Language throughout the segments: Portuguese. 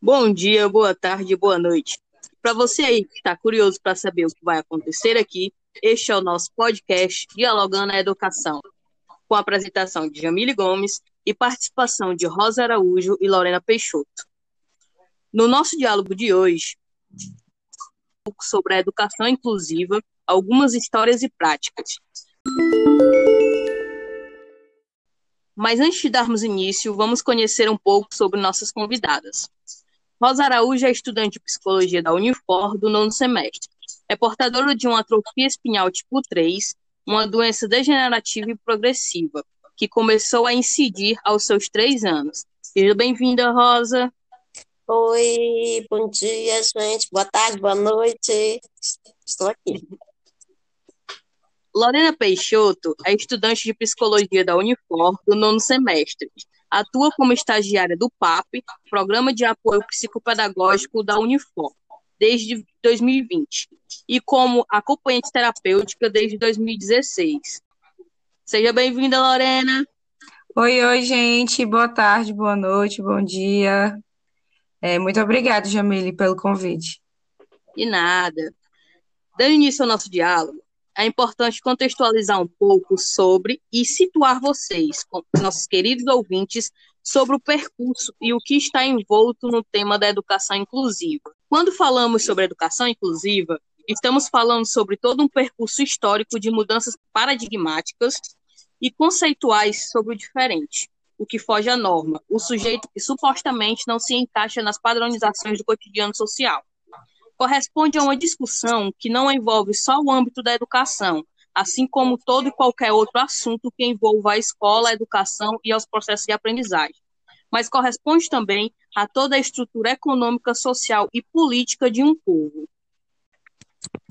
Bom dia, boa tarde, boa noite. Para você aí que está curioso para saber o que vai acontecer aqui, este é o nosso podcast Dialogando a Educação, com a apresentação de Jamile Gomes e participação de Rosa Araújo e Lorena Peixoto. No nosso diálogo de hoje, um pouco sobre a educação inclusiva, algumas histórias e práticas. Mas antes de darmos início, vamos conhecer um pouco sobre nossas convidadas. Rosa Araújo é estudante de psicologia da Unifor do nono semestre. É portadora de uma atrofia espinhal tipo 3, uma doença degenerativa e progressiva, que começou a incidir aos seus três anos. Seja bem-vinda, Rosa. Oi, bom dia, gente. Boa tarde, boa noite. Estou aqui. Lorena Peixoto é estudante de psicologia da Unifor do nono semestre. Atua como estagiária do PAP, Programa de Apoio Psicopedagógico da Unifor, desde 2020, e como acompanhante terapêutica desde 2016. Seja bem-vinda, Lorena. Oi, oi, gente. Boa tarde, boa noite, bom dia. É, muito obrigada, Jamile, pelo convite. De nada. Dando início ao nosso diálogo, é importante contextualizar um pouco sobre e situar vocês, nossos queridos ouvintes, sobre o percurso e o que está envolto no tema da educação inclusiva. Quando falamos sobre educação inclusiva, estamos falando sobre todo um percurso histórico de mudanças paradigmáticas e conceituais sobre o diferente, o que foge à norma, o sujeito que supostamente não se encaixa nas padronizações do cotidiano social corresponde a uma discussão que não envolve só o âmbito da educação, assim como todo e qualquer outro assunto que envolva a escola, a educação e aos processos de aprendizagem, mas corresponde também a toda a estrutura econômica, social e política de um povo.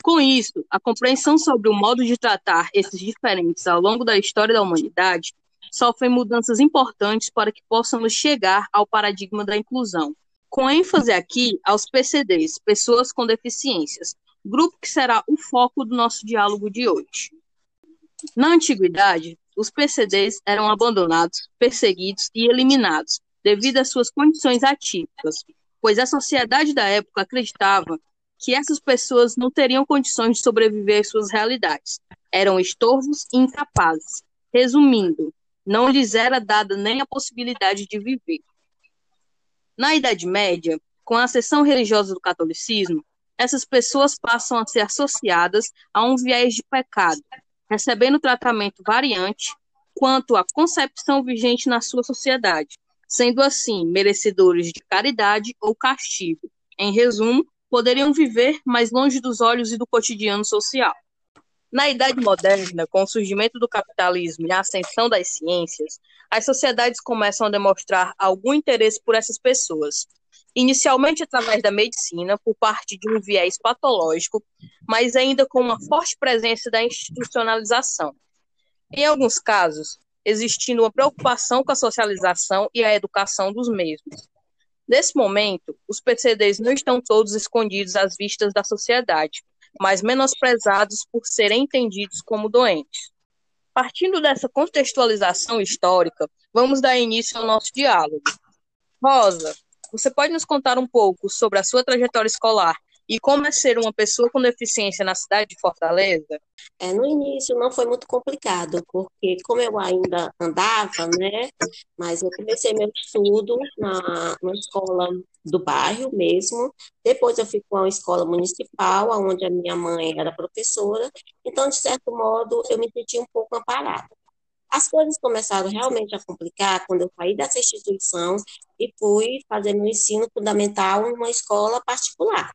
Com isso, a compreensão sobre o modo de tratar esses diferentes ao longo da história da humanidade sofre mudanças importantes para que possamos chegar ao paradigma da inclusão, com ênfase aqui aos PCDs, pessoas com deficiências, grupo que será o foco do nosso diálogo de hoje. Na antiguidade, os PCDs eram abandonados, perseguidos e eliminados devido às suas condições atípicas, pois a sociedade da época acreditava que essas pessoas não teriam condições de sobreviver às suas realidades. Eram estorvos e incapazes. Resumindo, não lhes era dada nem a possibilidade de viver. Na Idade Média, com a seção religiosa do catolicismo, essas pessoas passam a ser associadas a um viés de pecado, recebendo tratamento variante quanto à concepção vigente na sua sociedade, sendo assim merecedores de caridade ou castigo. Em resumo, poderiam viver mais longe dos olhos e do cotidiano social. Na Idade Moderna, com o surgimento do capitalismo e a ascensão das ciências, as sociedades começam a demonstrar algum interesse por essas pessoas, inicialmente através da medicina, por parte de um viés patológico, mas ainda com uma forte presença da institucionalização. Em alguns casos, existindo uma preocupação com a socialização e a educação dos mesmos. Nesse momento, os PCDs não estão todos escondidos às vistas da sociedade, mas menosprezados por serem entendidos como doentes. Partindo dessa contextualização histórica, vamos dar início ao nosso diálogo. Rosa, você pode nos contar um pouco sobre a sua trajetória escolar e como é ser uma pessoa com deficiência na cidade de Fortaleza? É, no início não foi muito complicado, porque como eu ainda andava, né, mas eu comecei meu estudo na, na escola do bairro mesmo, depois eu fui para uma escola municipal, onde a minha mãe era professora, então, de certo modo, eu me senti um pouco amparada. As coisas começaram realmente a complicar quando eu saí dessa instituição e fui fazer meu ensino fundamental em uma escola particular.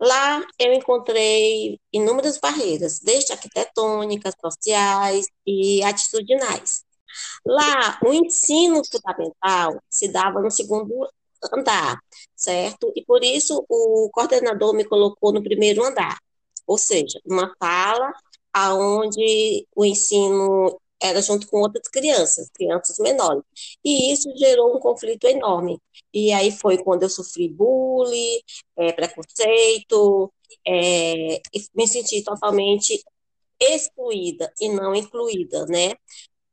Lá eu encontrei inúmeras barreiras, desde arquitetônicas, sociais e atitudinais. Lá, o ensino fundamental se dava no segundo andar, certo? E por isso o coordenador me colocou no primeiro andar, ou seja, uma sala aonde o ensino era junto com outras crianças, crianças menores. E isso gerou um conflito enorme. E aí foi quando eu sofri bullying, é, preconceito, é, me senti totalmente excluída e não incluída, né?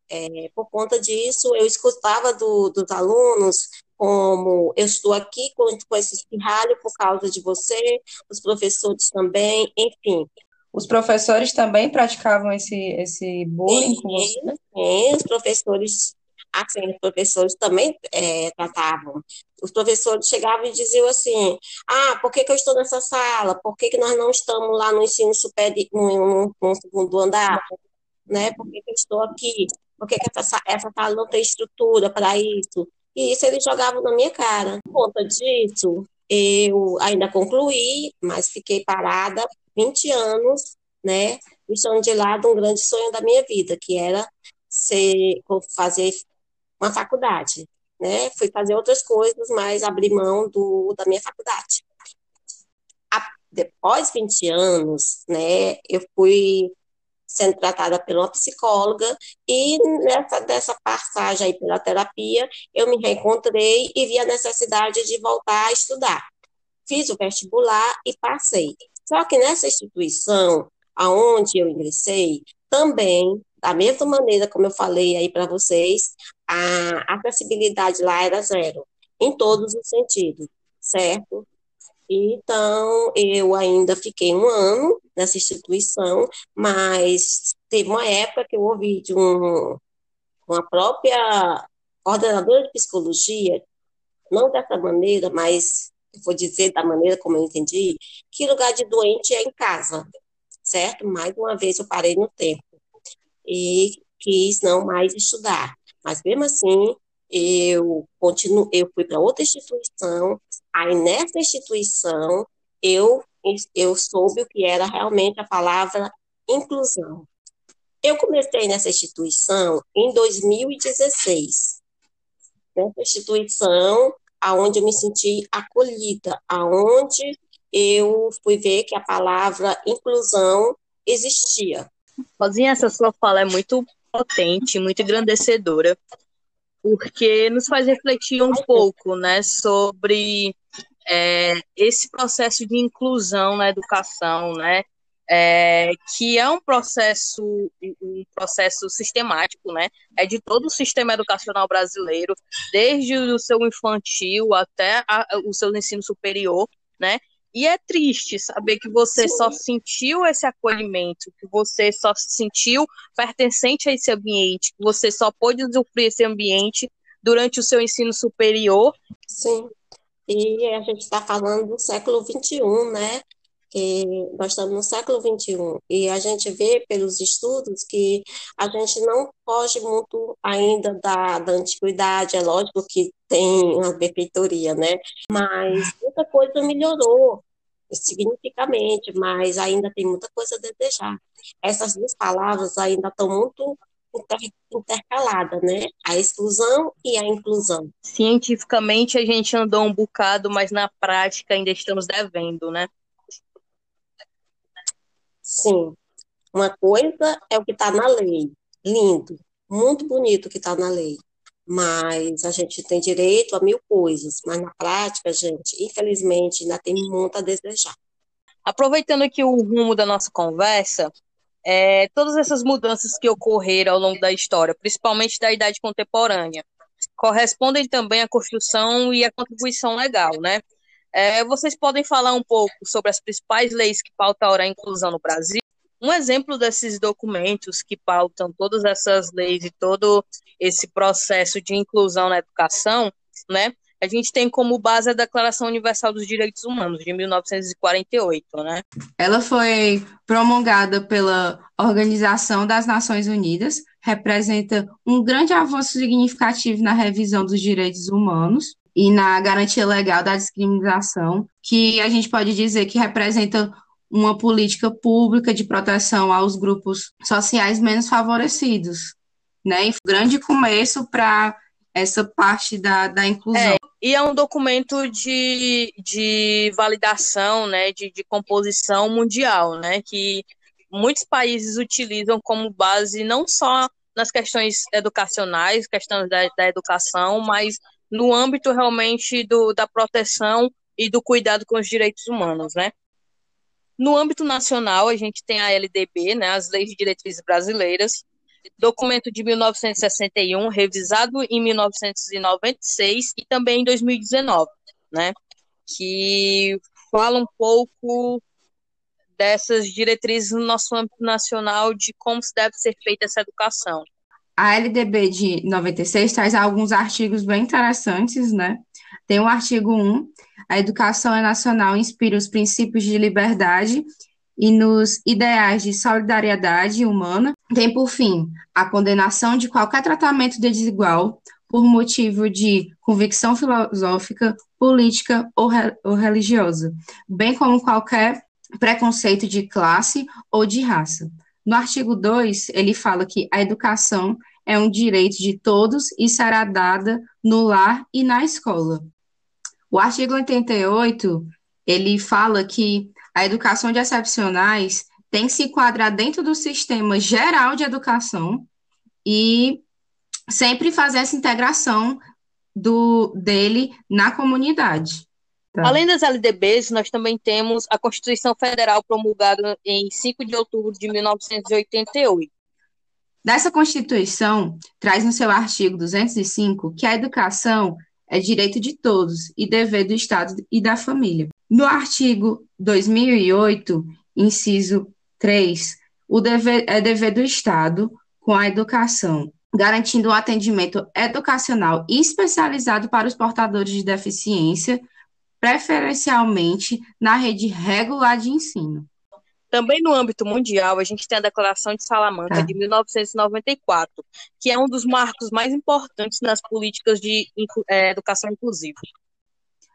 É, por conta disso, eu escutava do, dos alunos como eu estou aqui com, com esse espirralho por causa de você, os professores também, enfim. Os professores também praticavam esse, esse bullying sim, com você? Sim, os professores, assim, os professores também é, tratavam. Os professores chegavam e diziam assim, ah, por que, que eu estou nessa sala? Por que, que nós não estamos lá no ensino superior, no, no, segundo andar? Né? Por que, que eu estou aqui? Por que, que essa, essa sala não tem estrutura para isso? E isso eles jogavam na minha cara. Por conta disso, eu ainda concluí, mas fiquei parada 20 anos, né? Deixando de lado um grande sonho da minha vida, que era ser, fazer uma faculdade, né? Fui fazer outras coisas, mas abri mão do, da minha faculdade. Depois de 20 anos, né, eu fui sendo tratada por uma psicóloga, e nessa dessa passagem aí pela terapia, eu me reencontrei e vi a necessidade de voltar a estudar. Fiz o vestibular e passei. Só que nessa instituição, aonde eu ingressei, também, da mesma maneira como eu falei aí para vocês, a acessibilidade lá era zero, em todos os sentidos, certo? Então, eu ainda fiquei um ano nessa instituição, mas teve uma época que eu ouvi de um, uma própria coordenadora de psicologia, não dessa maneira, mas vou dizer da maneira como eu entendi, que lugar de doente é em casa, certo? Mais uma vez eu parei no tempo e quis não mais estudar, mas mesmo assim eu continuo, eu fui para outra instituição, aí nessa instituição eu eu soube o que era realmente a palavra inclusão. Eu comecei nessa instituição em 2016. Nessa instituição aonde eu me senti acolhida, aonde eu fui ver que a palavra inclusão existia. Rosinha, essa sua fala é muito potente, muito engrandecedora porque nos faz refletir um pouco, né, sobre é, esse processo de inclusão na educação, né, é, que é um processo, um processo sistemático, né, é de todo o sistema educacional brasileiro, desde o seu infantil até a, o seu ensino superior, né, e é triste saber que você Sim. só sentiu esse acolhimento, que você só se sentiu pertencente a esse ambiente, que você só pôde usufruir esse ambiente durante o seu ensino superior. Sim. E a gente está falando do século XXI, né? Que nós estamos no século XXI e a gente vê pelos estudos que a gente não foge muito ainda da, da antiguidade. É lógico que tem uma benfeitoria, né? Mas muita coisa melhorou significativamente, mas ainda tem muita coisa a desejar. Essas duas palavras ainda estão muito intercaladas, né? A exclusão e a inclusão. Cientificamente a gente andou um bocado, mas na prática ainda estamos devendo, né? Sim. Uma coisa é o que está na lei, lindo, muito bonito o que está na lei mas a gente tem direito a mil coisas, mas na prática, gente, infelizmente, ainda tem muito a desejar. Aproveitando aqui o rumo da nossa conversa, é, todas essas mudanças que ocorreram ao longo da história, principalmente da idade contemporânea, correspondem também à construção e à contribuição legal, né? É, vocês podem falar um pouco sobre as principais leis que pautam a inclusão no Brasil? Um exemplo desses documentos que pautam todas essas leis e todo esse processo de inclusão na educação, né? A gente tem como base a Declaração Universal dos Direitos Humanos, de 1948, né? Ela foi promulgada pela Organização das Nações Unidas, representa um grande avanço significativo na revisão dos direitos humanos e na garantia legal da discriminação, que a gente pode dizer que representa uma política pública de proteção aos grupos sociais menos favorecidos, né? E grande começo para essa parte da, da inclusão. É, e é um documento de, de validação, né, de, de composição mundial, né, que muitos países utilizam como base não só nas questões educacionais, questões da, da educação, mas no âmbito realmente do, da proteção e do cuidado com os direitos humanos, né? No âmbito nacional, a gente tem a LDB, né, as Leis de Diretrizes Brasileiras, documento de 1961, revisado em 1996 e também em 2019, né? Que fala um pouco dessas diretrizes no nosso âmbito nacional de como se deve ser feita essa educação. A LDB de 96 traz alguns artigos bem interessantes, né? Tem o artigo 1, a educação é nacional inspira os princípios de liberdade e nos ideais de solidariedade humana. Tem, por fim, a condenação de qualquer tratamento desigual por motivo de convicção filosófica, política ou, re ou religiosa, bem como qualquer preconceito de classe ou de raça. No artigo 2, ele fala que a educação é um direito de todos e será dada no lar e na escola. O artigo 88, ele fala que a educação de excepcionais tem que se enquadrar dentro do sistema geral de educação e sempre fazer essa integração do dele na comunidade. Tá. Além das LDBs, nós também temos a Constituição Federal promulgada em 5 de outubro de 1988. Dessa Constituição, traz no seu artigo 205 que a educação é direito de todos e dever do Estado e da família. No artigo 2008, inciso 3, o dever é dever do Estado com a educação, garantindo um atendimento educacional especializado para os portadores de deficiência, preferencialmente na rede regular de ensino. Também no âmbito mundial, a gente tem a Declaração de Salamanca, de 1994, que é um dos marcos mais importantes nas políticas de é, educação inclusiva.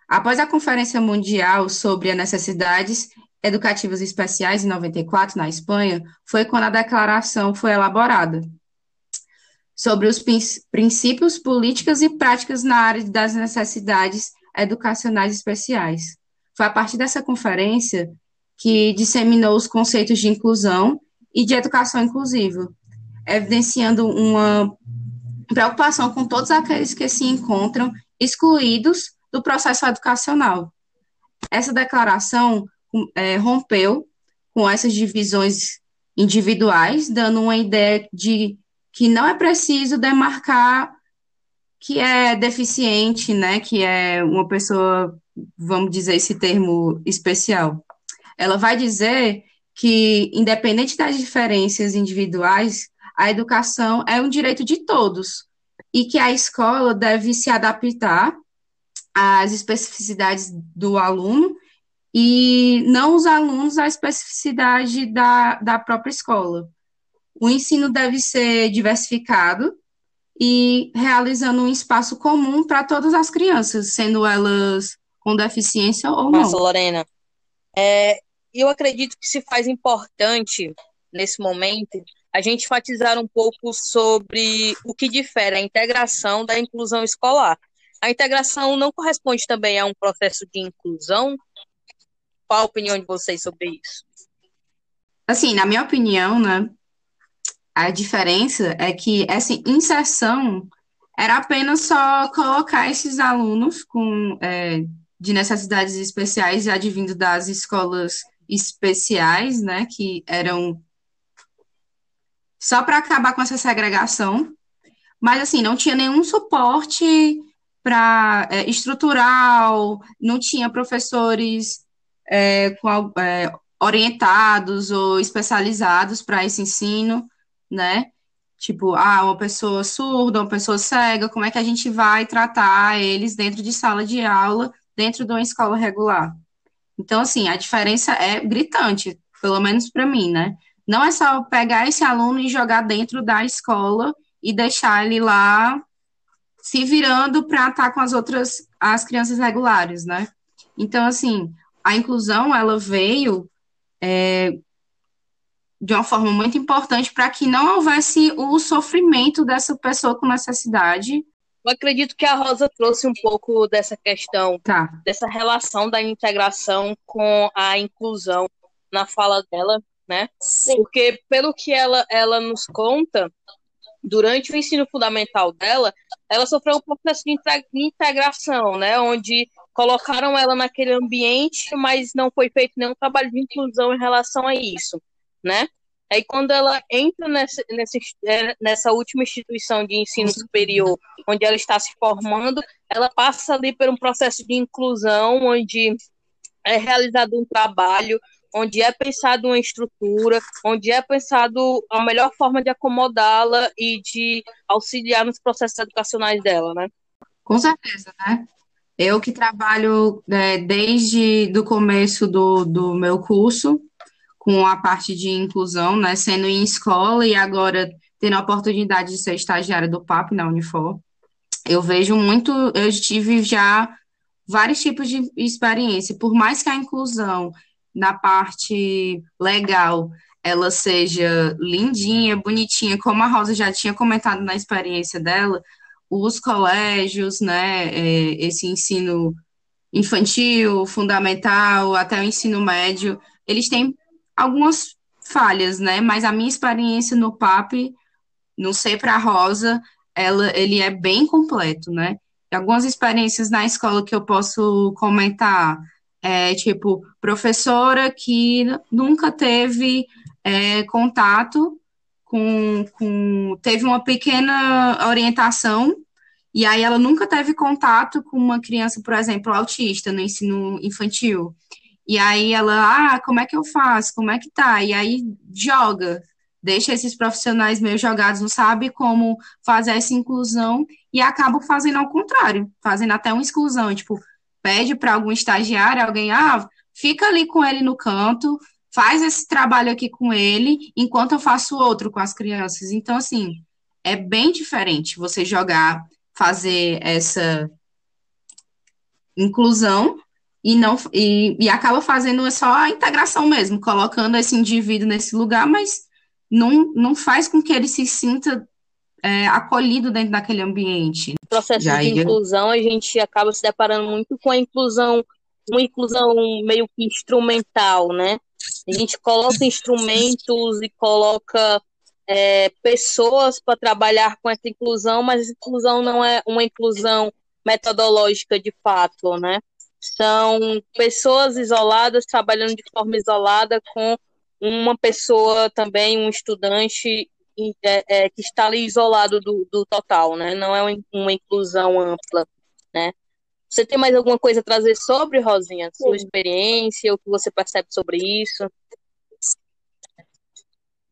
Após a Conferência Mundial sobre as Necessidades Educativas Especiais, em 94, na Espanha, foi quando a declaração foi elaborada sobre os princípios, políticas e práticas na área das necessidades educacionais especiais. Foi a partir dessa conferência que disseminou os conceitos de inclusão e de educação inclusiva, evidenciando uma preocupação com todos aqueles que se encontram excluídos do processo educacional. Essa declaração é, rompeu com essas divisões individuais, dando uma ideia de que não é preciso demarcar que é deficiente, né, que é uma pessoa, vamos dizer esse termo especial. Ela vai dizer que, independente das diferenças individuais, a educação é um direito de todos e que a escola deve se adaptar às especificidades do aluno e não os alunos à especificidade da, da própria escola. O ensino deve ser diversificado e realizando um espaço comum para todas as crianças, sendo elas com deficiência ou não. Nossa, Lorena, é, eu acredito que se faz importante, nesse momento, a gente enfatizar um pouco sobre o que difere a integração da inclusão escolar. A integração não corresponde também a um processo de inclusão? Qual a opinião de vocês sobre isso? Assim, na minha opinião, né, a diferença é que essa inserção era apenas só colocar esses alunos com é, de necessidades especiais advindo das escolas especiais, né, que eram só para acabar com essa segregação, mas assim, não tinha nenhum suporte para é, estrutural, não tinha professores é, com, é, orientados ou especializados para esse ensino, né? Tipo, ah, uma pessoa surda, uma pessoa cega, como é que a gente vai tratar eles dentro de sala de aula, dentro de uma escola regular? Então, assim, a diferença é gritante, pelo menos para mim, né? Não é só pegar esse aluno e jogar dentro da escola e deixar ele lá se virando para estar com as outras, as crianças regulares, né? Então, assim, a inclusão, ela veio é, de uma forma muito importante para que não houvesse o sofrimento dessa pessoa com necessidade eu acredito que a Rosa trouxe um pouco dessa questão, tá. dessa relação da integração com a inclusão na fala dela, né? Sim. Porque, pelo que ela, ela nos conta, durante o ensino fundamental dela, ela sofreu um processo de integração, né? Onde colocaram ela naquele ambiente, mas não foi feito nenhum trabalho de inclusão em relação a isso, né? Aí quando ela entra nessa, nessa, é, nessa última instituição de ensino superior, onde ela está se formando, ela passa ali por um processo de inclusão, onde é realizado um trabalho, onde é pensado uma estrutura, onde é pensado a melhor forma de acomodá-la e de auxiliar nos processos educacionais dela, né? Com certeza, né? Eu que trabalho é, desde do começo do, do meu curso com a parte de inclusão, né, sendo em escola e agora tendo a oportunidade de ser estagiária do PAP na Unifor, eu vejo muito, eu tive já vários tipos de experiência, por mais que a inclusão na parte legal ela seja lindinha, bonitinha, como a Rosa já tinha comentado na experiência dela, os colégios, né, é, esse ensino infantil, fundamental, até o ensino médio, eles têm algumas falhas, né, mas a minha experiência no PAP, não sei para a Rosa, ela, ele é bem completo, né, algumas experiências na escola que eu posso comentar, é, tipo, professora que nunca teve é, contato com, com. teve uma pequena orientação, e aí ela nunca teve contato com uma criança, por exemplo, autista no ensino infantil. E aí ela, ah, como é que eu faço? Como é que tá? E aí joga, deixa esses profissionais meio jogados, não sabe como fazer essa inclusão e acaba fazendo ao contrário, fazendo até uma exclusão, tipo, pede para algum estagiário, alguém, ah, fica ali com ele no canto, faz esse trabalho aqui com ele, enquanto eu faço outro com as crianças. Então, assim, é bem diferente você jogar, fazer essa inclusão e não e, e acaba fazendo só a integração mesmo, colocando esse indivíduo nesse lugar, mas não, não faz com que ele se sinta é, acolhido dentro daquele ambiente. No processo Já de ia... inclusão, a gente acaba se deparando muito com a inclusão, uma inclusão meio que instrumental, né? A gente coloca instrumentos e coloca é, pessoas para trabalhar com essa inclusão, mas essa inclusão não é uma inclusão metodológica de fato, né? São pessoas isoladas trabalhando de forma isolada com uma pessoa também, um estudante é, é, que está ali isolado do, do total, né? Não é uma inclusão ampla, né? Você tem mais alguma coisa a trazer sobre, Rosinha? Sua Sim. experiência, o que você percebe sobre isso?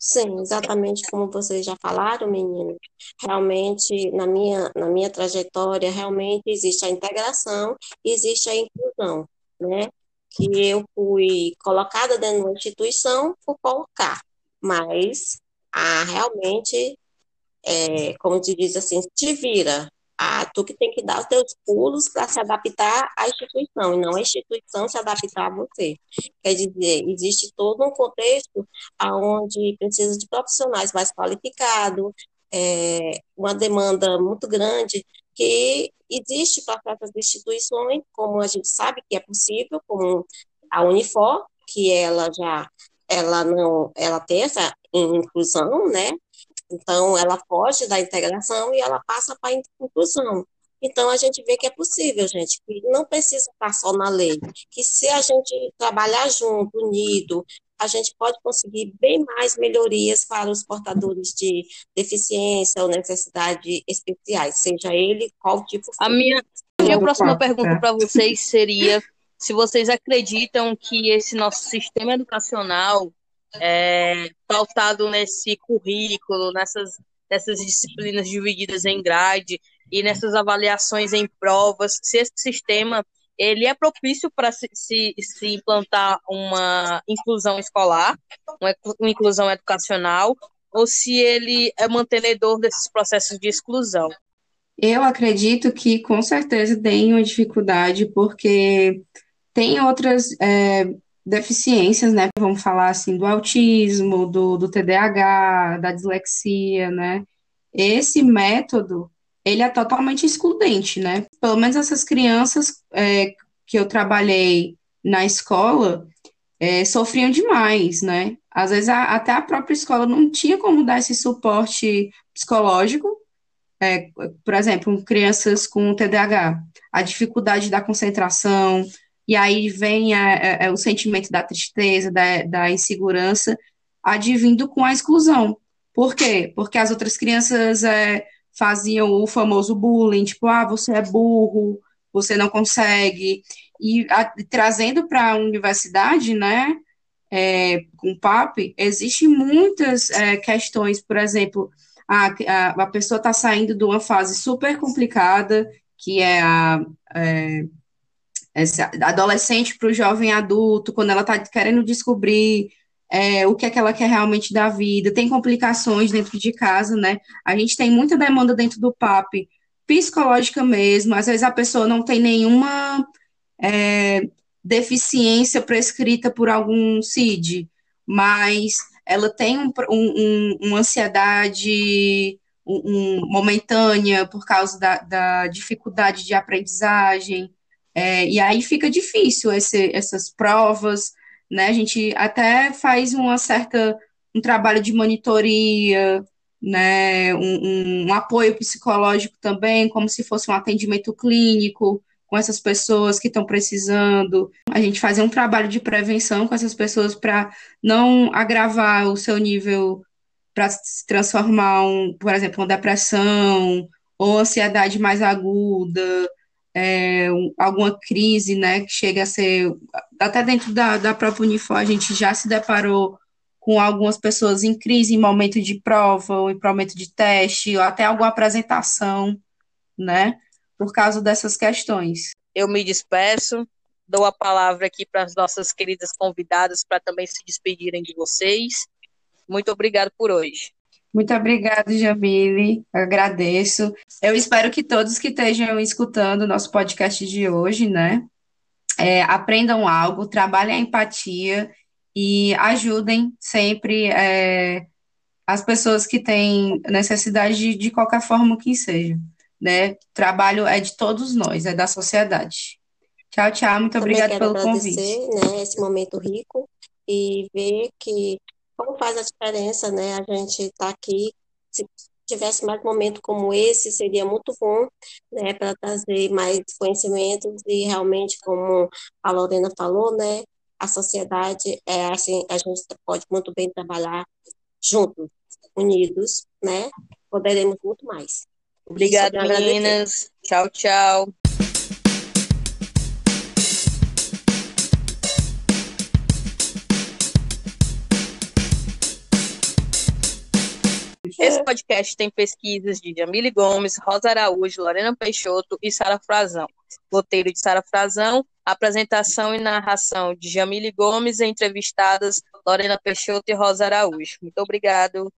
Sim, exatamente como vocês já falaram, menino. Realmente, na minha, na minha trajetória, realmente existe a integração, existe a inclusão, né? Que eu fui colocada dentro de uma instituição por colocar, mas ah, realmente, é, como se diz assim, te vira. Ah, tu que tem que dar os teus pulos para se adaptar à instituição, e não a instituição se adaptar a você. Quer dizer, existe todo um contexto onde precisa de profissionais mais qualificados, é, uma demanda muito grande, que existe para essas instituições, como a gente sabe que é possível, como a Unifor, que ela já ela não ela tem essa inclusão, né? Então, ela foge da integração e ela passa para a inclusão. Então, a gente vê que é possível, gente, que não precisa estar só na lei, que se a gente trabalhar junto, unido, a gente pode conseguir bem mais melhorias para os portadores de deficiência ou necessidade especiais, seja ele qual tipo for. A minha, a minha próxima pergunta para vocês seria se vocês acreditam que esse nosso sistema educacional é, pautado nesse currículo, nessas, nessas disciplinas divididas em grade e nessas avaliações em provas, se esse sistema ele é propício para se, se, se, implantar uma inclusão escolar, uma, inclusão educacional, ou se ele é mantenedor desses processos de exclusão. Eu acredito que com certeza tem uma dificuldade, porque tem outras é, deficiências, né? Vamos falar assim do autismo, do, do TDAH, da dislexia, né? Esse método ele é totalmente excludente, né? Pelo menos essas crianças é, que eu trabalhei na escola é, sofriam demais, né? Às vezes a, até a própria escola não tinha como dar esse suporte psicológico. É, por exemplo, crianças com TDAH, a dificuldade da concentração, e aí vem a, a, o sentimento da tristeza, da, da insegurança, advindo com a exclusão. Por quê? Porque as outras crianças é, faziam o famoso bullying, tipo, ah, você é burro, você não consegue. E a, trazendo para a universidade, né, é, com o PAP, existem muitas é, questões, por exemplo, a, a, a pessoa está saindo de uma fase super complicada, que é a é, essa adolescente para o jovem adulto, quando ela está querendo descobrir é, o que é que ela quer realmente da vida, tem complicações dentro de casa, né? A gente tem muita demanda dentro do PAP, psicológica mesmo, às vezes a pessoa não tem nenhuma é, deficiência prescrita por algum CID, mas ela tem um, um, uma ansiedade um, momentânea por causa da, da dificuldade de aprendizagem, é, e aí fica difícil esse, essas provas, né? A gente até faz uma certa um trabalho de monitoria, né? Um, um, apoio psicológico também, como se fosse um atendimento clínico com essas pessoas que estão precisando. A gente fazer um trabalho de prevenção com essas pessoas para não agravar o seu nível para se transformar, um, por exemplo, uma depressão ou ansiedade mais aguda é, alguma crise, né, que chega a ser, até dentro da, da própria Unifor, a gente já se deparou com algumas pessoas em crise em momento de prova, ou em momento de teste, ou até alguma apresentação, né, por causa dessas questões. Eu me despeço, dou a palavra aqui para as nossas queridas convidadas para também se despedirem de vocês. Muito obrigado por hoje. Muito obrigada, Jamile. Agradeço. Eu espero que todos que estejam escutando o nosso podcast de hoje, né, é, aprendam algo, trabalhem a empatia e ajudem sempre é, as pessoas que têm necessidade de, de qualquer forma que seja. Né? O trabalho é de todos nós, é da sociedade. Tchau, tchau. Muito obrigada pelo convite. Né, esse momento rico e ver que como faz a diferença, né? A gente está aqui. Se tivesse mais momento como esse, seria muito bom, né? Para trazer mais conhecimentos e realmente, como a Lorena falou, né? A sociedade é assim, a gente pode muito bem trabalhar juntos, unidos, né? Poderemos muito mais. Obrigada, meninas. Tchau, tchau. Podcast tem pesquisas de Jamile Gomes, Rosa Araújo, Lorena Peixoto e Sara Frazão. Roteiro de Sara Frazão, apresentação e narração de Jamile Gomes, entrevistadas Lorena Peixoto e Rosa Araújo. Muito obrigado.